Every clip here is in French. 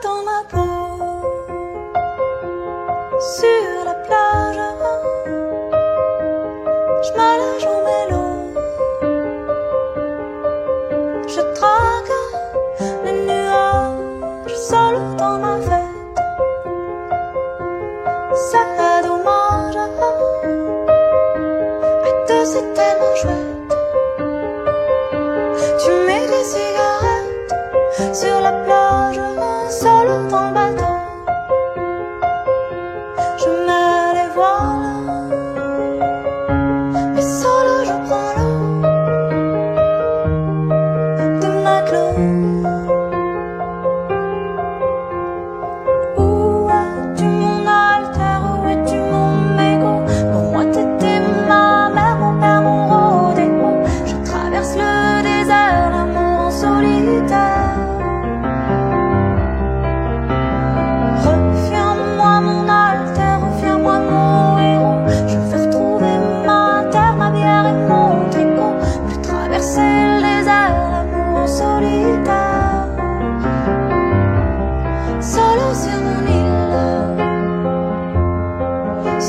tout en ma peau.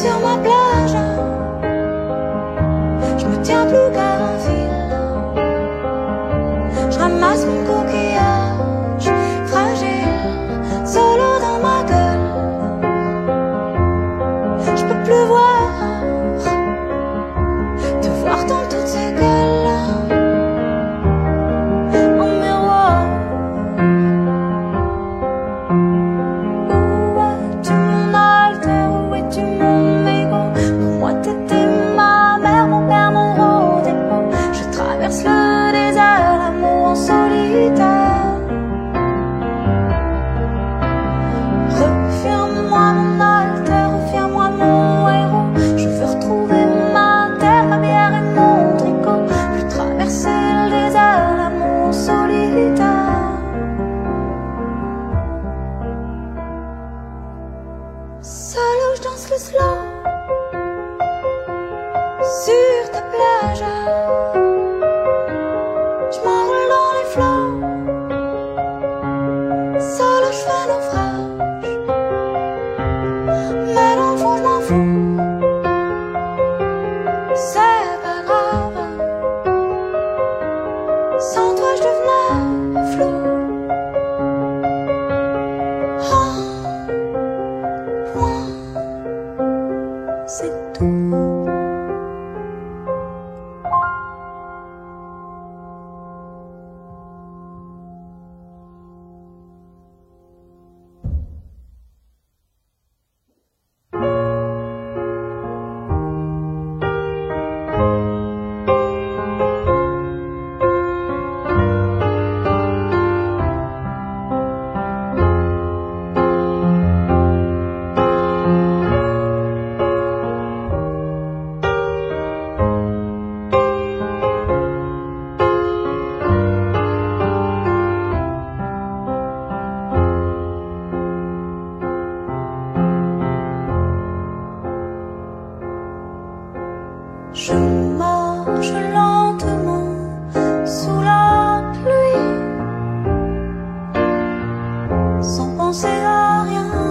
Sur ma plage, je me tiens plus qu'à Je marche lentement sous la pluie, sans penser à rien.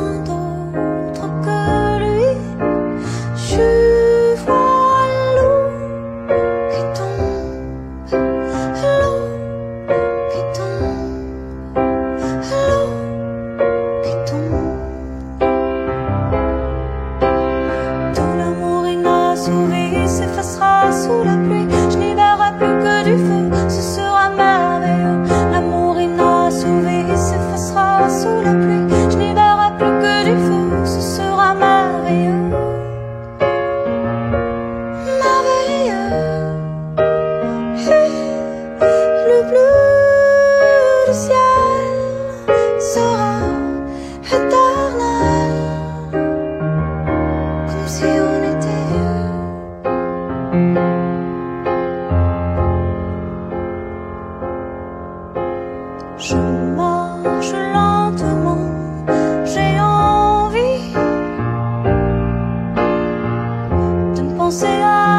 God.